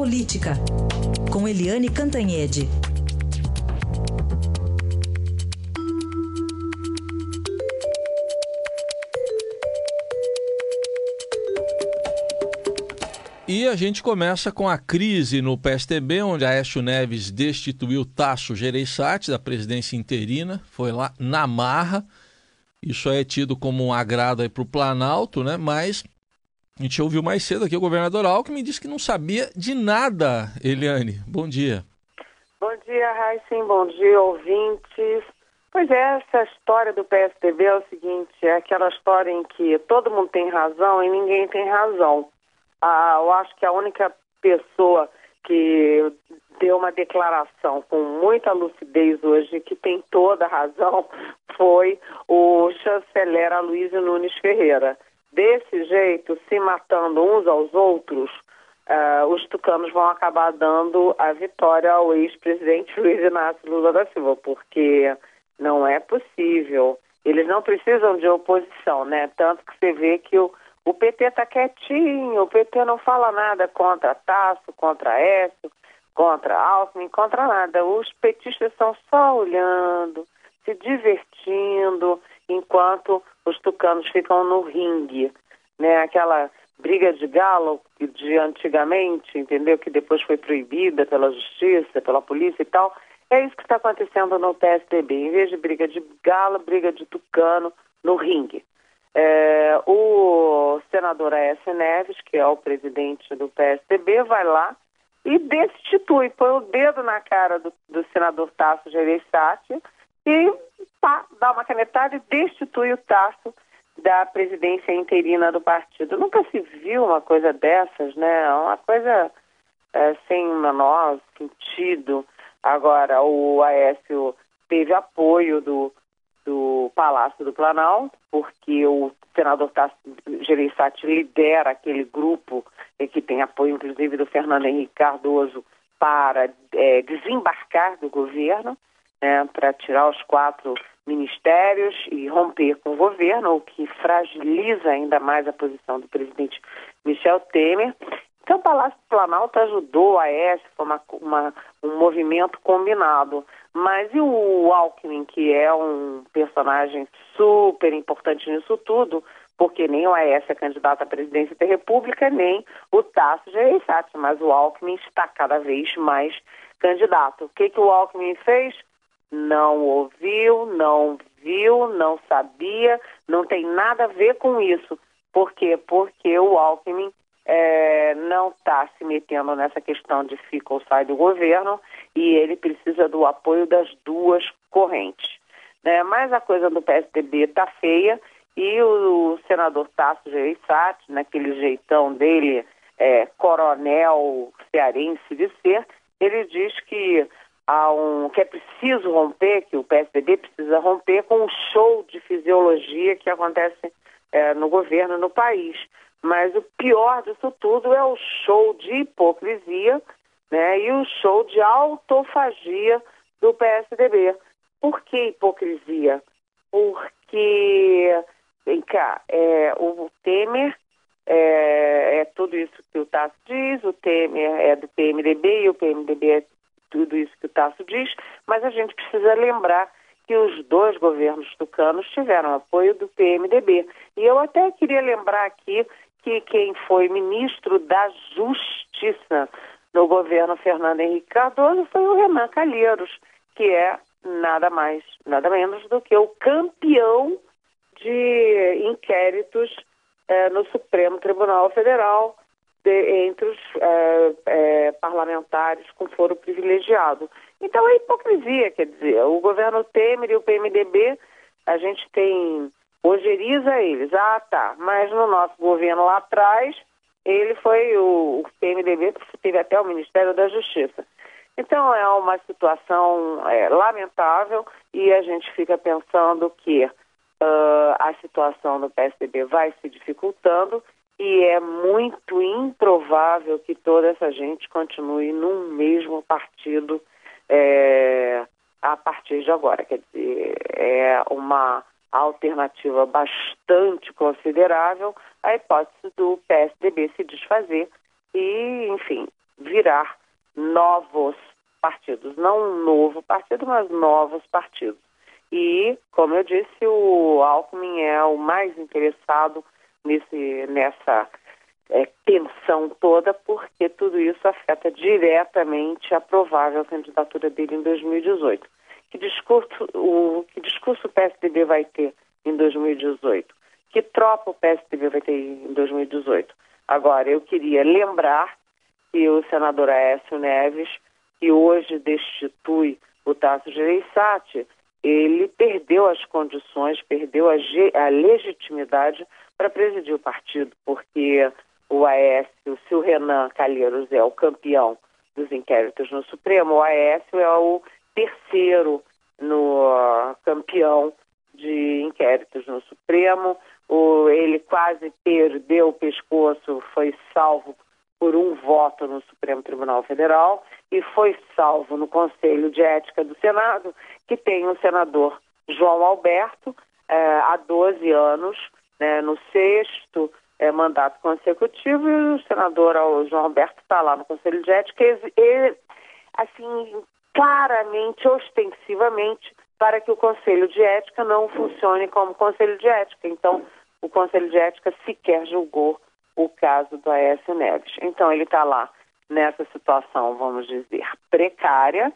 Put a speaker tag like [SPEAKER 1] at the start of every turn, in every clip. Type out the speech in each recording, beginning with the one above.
[SPEAKER 1] Política, com Eliane Cantanhede.
[SPEAKER 2] E a gente começa com a crise no PSTB, onde Aécio Neves destituiu Tasso Gereissati da presidência interina, foi lá na marra. Isso é tido como um agrado para o Planalto, né? Mas a gente ouviu mais cedo aqui o governador Alckmin disse que não sabia de nada. Eliane, bom dia.
[SPEAKER 3] Bom dia, Raíssen. Bom dia, ouvintes. Pois é, essa história do PSDB é o seguinte, é aquela história em que todo mundo tem razão e ninguém tem razão. Ah, eu acho que a única pessoa que deu uma declaração com muita lucidez hoje, que tem toda a razão, foi o chanceler Aloysio Nunes Ferreira. Desse jeito, se matando uns aos outros, uh, os tucanos vão acabar dando a vitória ao ex-presidente Luiz Inácio Lula da Silva, porque não é possível. Eles não precisam de oposição, né? Tanto que você vê que o, o PT está quietinho, o PT não fala nada contra Tasso, contra Écio, contra Alckmin, contra nada. Os petistas estão só olhando, se divertindo, enquanto os tucanos ficam no ringue, né? Aquela briga de galo de antigamente, entendeu? Que depois foi proibida pela justiça, pela polícia e tal. É isso que está acontecendo no PSDB. Em vez de briga de galo, briga de tucano no ringue. É, o senador Aécio Neves, que é o presidente do PSDB, vai lá e destitui, põe o dedo na cara do, do senador Tasso Gereissati e pá, dá uma canetada e destitui o Tasso da presidência interina do partido. Nunca se viu uma coisa dessas, né? Uma coisa é, sem menor sentido. Agora, o Aécio teve apoio do, do Palácio do Planalto, porque o senador Gereissati lidera aquele grupo que tem apoio, inclusive, do Fernando Henrique Cardoso para é, desembarcar do governo né, para tirar os quatro ministérios e romper com o governo, o que fragiliza ainda mais a posição do presidente Michel Temer. Então, o Palácio do Planalto ajudou a ES, foi uma, uma, um movimento combinado. Mas e o Alckmin, que é um personagem super importante nisso tudo, porque nem o AES é candidato à presidência da República, nem o Tasso Gereissati, mas o Alckmin está cada vez mais candidato. O que, que o Alckmin fez? Não ouviu, não viu, não sabia, não tem nada a ver com isso. Por quê? Porque o Alckmin é, não está se metendo nessa questão de fica ou sai do governo e ele precisa do apoio das duas correntes. Né? Mas a coisa do PSDB está feia e o, o senador Tasso Gereissati, naquele jeitão dele, é, coronel cearense de ser, ele diz que há um que é preciso romper, que o PSDB precisa romper com o show de fisiologia que acontece é, no governo no país. Mas o pior disso tudo é o show de hipocrisia né, e o show de autofagia do PSDB. Por que hipocrisia? Porque, vem cá, é, o Temer é, é, tudo isso que o Tasso diz, o Temer é do PMDB e o PMDB é tudo isso que o Tasso diz, mas a gente precisa lembrar que os dois governos tucanos tiveram apoio do PMDB. E eu até queria lembrar aqui que quem foi ministro da Justiça no governo Fernando Henrique Cardoso foi o Renan Calheiros, que é nada mais, nada menos do que o campeão de inquéritos eh, no Supremo Tribunal Federal, de, entre os é, é, parlamentares com foro privilegiado. Então é hipocrisia, quer dizer, o governo Temer e o PMDB, a gente tem, ojeriza eles, ah tá, mas no nosso governo lá atrás, ele foi, o, o PMDB teve até o Ministério da Justiça. Então é uma situação é, lamentável e a gente fica pensando que uh, a situação do PSDB vai se dificultando e é muito improvável que toda essa gente continue num mesmo partido é, a partir de agora. Quer dizer, é uma alternativa bastante considerável a hipótese do PSDB se desfazer e, enfim, virar novos partidos, não um novo partido, mas novos partidos. E, como eu disse, o Alckmin é o mais interessado nesse, nessa é, tensão toda, porque tudo isso afeta diretamente a provável candidatura dele em 2018. Que discurso o, que discurso o PSDB vai ter em 2018? Que tropa o PSDB vai ter em 2018? Agora, eu queria lembrar que o senador Aécio Neves, que hoje destitui o Tasso Gereissati, ele perdeu as condições, perdeu a, a legitimidade para presidir o partido, porque o Aécio, se o Renan Calheiros é o campeão dos inquéritos no Supremo, o Aécio é o terceiro no uh, campeão de inquéritos no Supremo. O, ele quase perdeu o pescoço, foi salvo por um voto no Supremo Tribunal Federal e foi salvo no Conselho de Ética do Senado, que tem o senador João Alberto eh, há 12 anos, né, no sexto eh, mandato consecutivo, e o senador João Alberto está lá no Conselho de Ética, e, e, assim, claramente, ostensivamente, para que o Conselho de Ética não funcione como Conselho de Ética. Então, o Conselho de Ética sequer julgou o caso do Aécio Neves. Então, ele está lá nessa situação, vamos dizer, precária,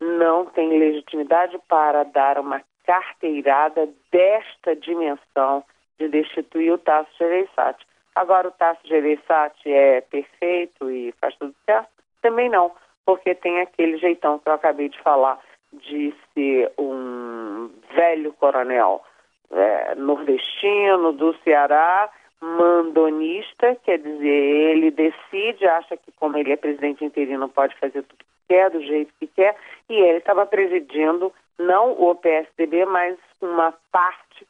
[SPEAKER 3] não tem legitimidade para dar uma carteirada desta dimensão de destituir o Tasso Gereissati. Agora, o Tasso Gereissati é perfeito e faz tudo certo? Também não, porque tem aquele jeitão que eu acabei de falar de ser um velho coronel é, nordestino do Ceará mandonista, quer dizer, ele decide, acha que como ele é presidente interino pode fazer tudo que quer, do jeito que quer, e ele estava presidindo não o PSDB, mas uma parte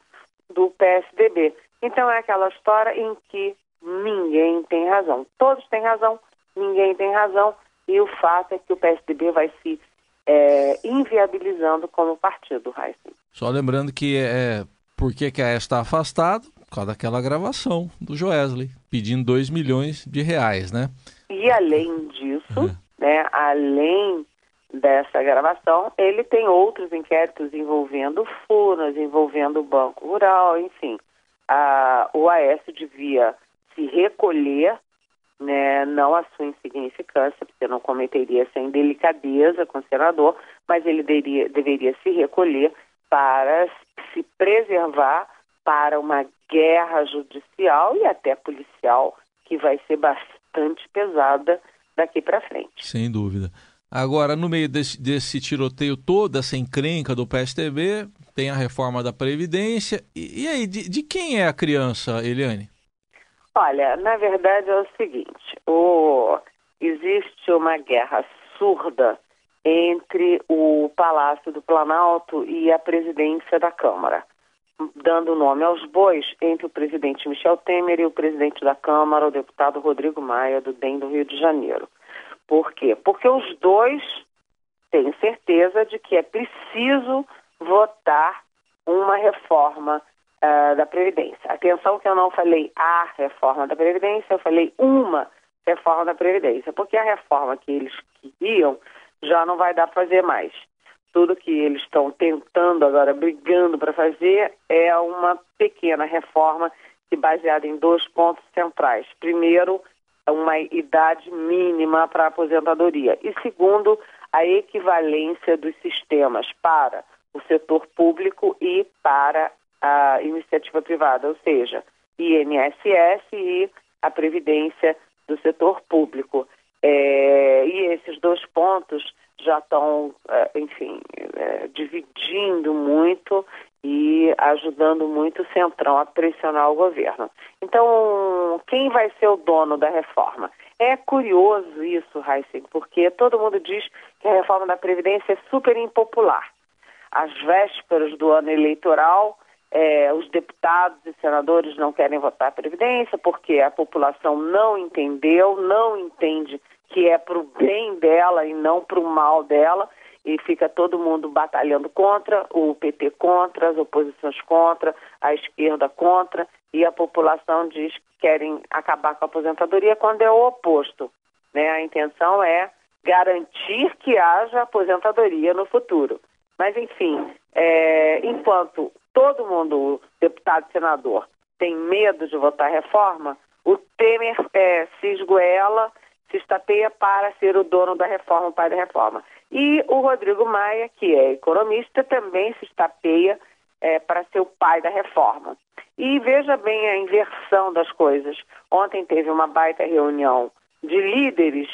[SPEAKER 3] do PSDB. Então é aquela história em que ninguém tem razão. Todos têm razão, ninguém tem razão, e o fato é que o PSDB vai se é, inviabilizando como partido, Heisen.
[SPEAKER 2] Só lembrando que é, por que, que a está afastado? por causa daquela gravação do Joesley, pedindo 2 milhões de reais, né?
[SPEAKER 3] E além disso, uhum. né, além dessa gravação, ele tem outros inquéritos envolvendo Furnas, envolvendo o Banco Rural, enfim. A, o Aécio devia se recolher, né, não a sua insignificância, porque não cometeria essa indelicadeza com o senador, mas ele deveria, deveria se recolher para se preservar para uma guerra judicial e até policial que vai ser bastante pesada daqui para frente.
[SPEAKER 2] Sem dúvida. Agora, no meio desse, desse, tiroteio todo, essa encrenca do PSTB, tem a reforma da Previdência. E, e aí, de, de, quem é a criança, Eliane?
[SPEAKER 3] Olha, na verdade é o seguinte: o, existe uma guerra surda entre o Palácio do Planalto e a presidência da Câmara dando nome aos bois entre o presidente Michel Temer e o presidente da Câmara, o deputado Rodrigo Maia, do DEM do Rio de Janeiro. Por quê? Porque os dois têm certeza de que é preciso votar uma reforma uh, da Previdência. Atenção que eu não falei a reforma da Previdência, eu falei uma reforma da Previdência, porque a reforma que eles queriam já não vai dar para fazer mais tudo que eles estão tentando agora, brigando para fazer, é uma pequena reforma que baseada em dois pontos centrais. Primeiro, uma idade mínima para aposentadoria. E segundo, a equivalência dos sistemas para o setor público e para a iniciativa privada, ou seja, INSS e a Previdência do setor público. É, e esses dois pontos já estão, é, enfim, é, dividindo muito e ajudando muito o Centrão a pressionar o governo. Então, quem vai ser o dono da reforma? É curioso isso, Heisen, porque todo mundo diz que a reforma da Previdência é super impopular. Às vésperas do ano eleitoral, é, os deputados e senadores não querem votar a Previdência porque a população não entendeu, não entende que é para o bem dela e não para o mal dela, e fica todo mundo batalhando contra, o PT contra, as oposições contra, a esquerda contra, e a população diz que querem acabar com a aposentadoria quando é o oposto. Né? A intenção é garantir que haja aposentadoria no futuro. Mas, enfim, é, enquanto todo mundo, deputado e senador, tem medo de votar reforma, o Temer é, se esgoela, se estapeia para ser o dono da reforma, o pai da reforma. E o Rodrigo Maia, que é economista, também se estapeia é, para ser o pai da reforma. E veja bem a inversão das coisas. Ontem teve uma baita reunião de líderes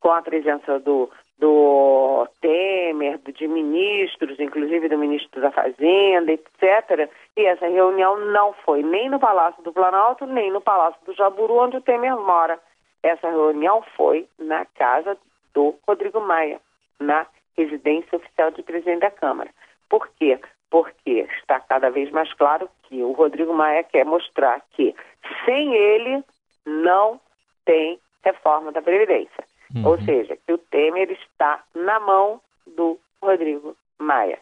[SPEAKER 3] com a presença do, do Temer, de ministros, inclusive do ministro da Fazenda, etc. E essa reunião não foi nem no Palácio do Planalto, nem no Palácio do Jaburu, onde o Temer mora. Essa reunião foi na casa do Rodrigo Maia, na residência oficial de presidente da Câmara. Por quê? Porque está cada vez mais claro que o Rodrigo Maia quer mostrar que sem ele não tem reforma da Previdência. Uhum. Ou seja, que o Temer está na mão do Rodrigo Maia.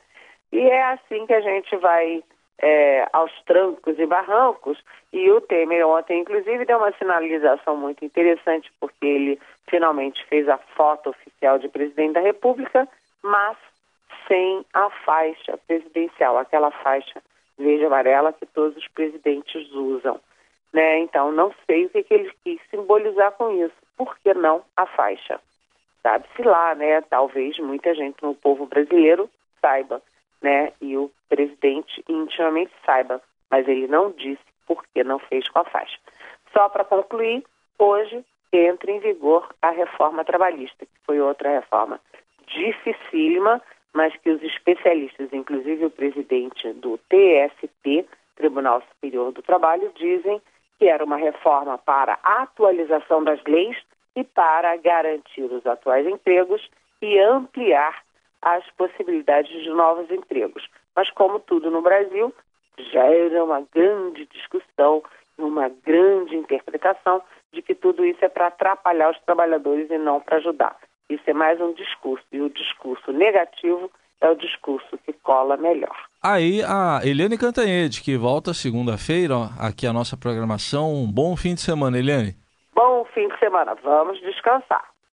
[SPEAKER 3] E é assim que a gente vai é, aos trancos e barrancos. E o Temer ontem, inclusive, deu uma sinalização muito interessante, porque ele finalmente fez a foto oficial de presidente da República, mas sem a faixa presidencial, aquela faixa verde amarela que todos os presidentes usam. Né? Então, não sei o que, que ele quis simbolizar com isso. Por que não a faixa? Sabe-se lá, né? Talvez muita gente no povo brasileiro saiba, né? E o presidente intimamente saiba, mas ele não disse por que não fez com a faixa. Só para concluir, hoje entra em vigor a reforma trabalhista, que foi outra reforma dificílima, mas que os especialistas, inclusive o presidente do TST, Tribunal Superior do Trabalho, dizem que era uma reforma para a atualização das leis e para garantir os atuais empregos e ampliar as possibilidades de novos empregos. Mas, como tudo no Brasil, gera uma grande discussão, uma grande interpretação de que tudo isso é para atrapalhar os trabalhadores e não para ajudar. Isso é mais um discurso, e o discurso negativo é o discurso que cola melhor.
[SPEAKER 2] Aí a Eliane Cantanhede, que volta segunda-feira aqui a nossa programação. Um bom fim de semana, Eliane.
[SPEAKER 3] Bom fim de semana. Vamos descansar.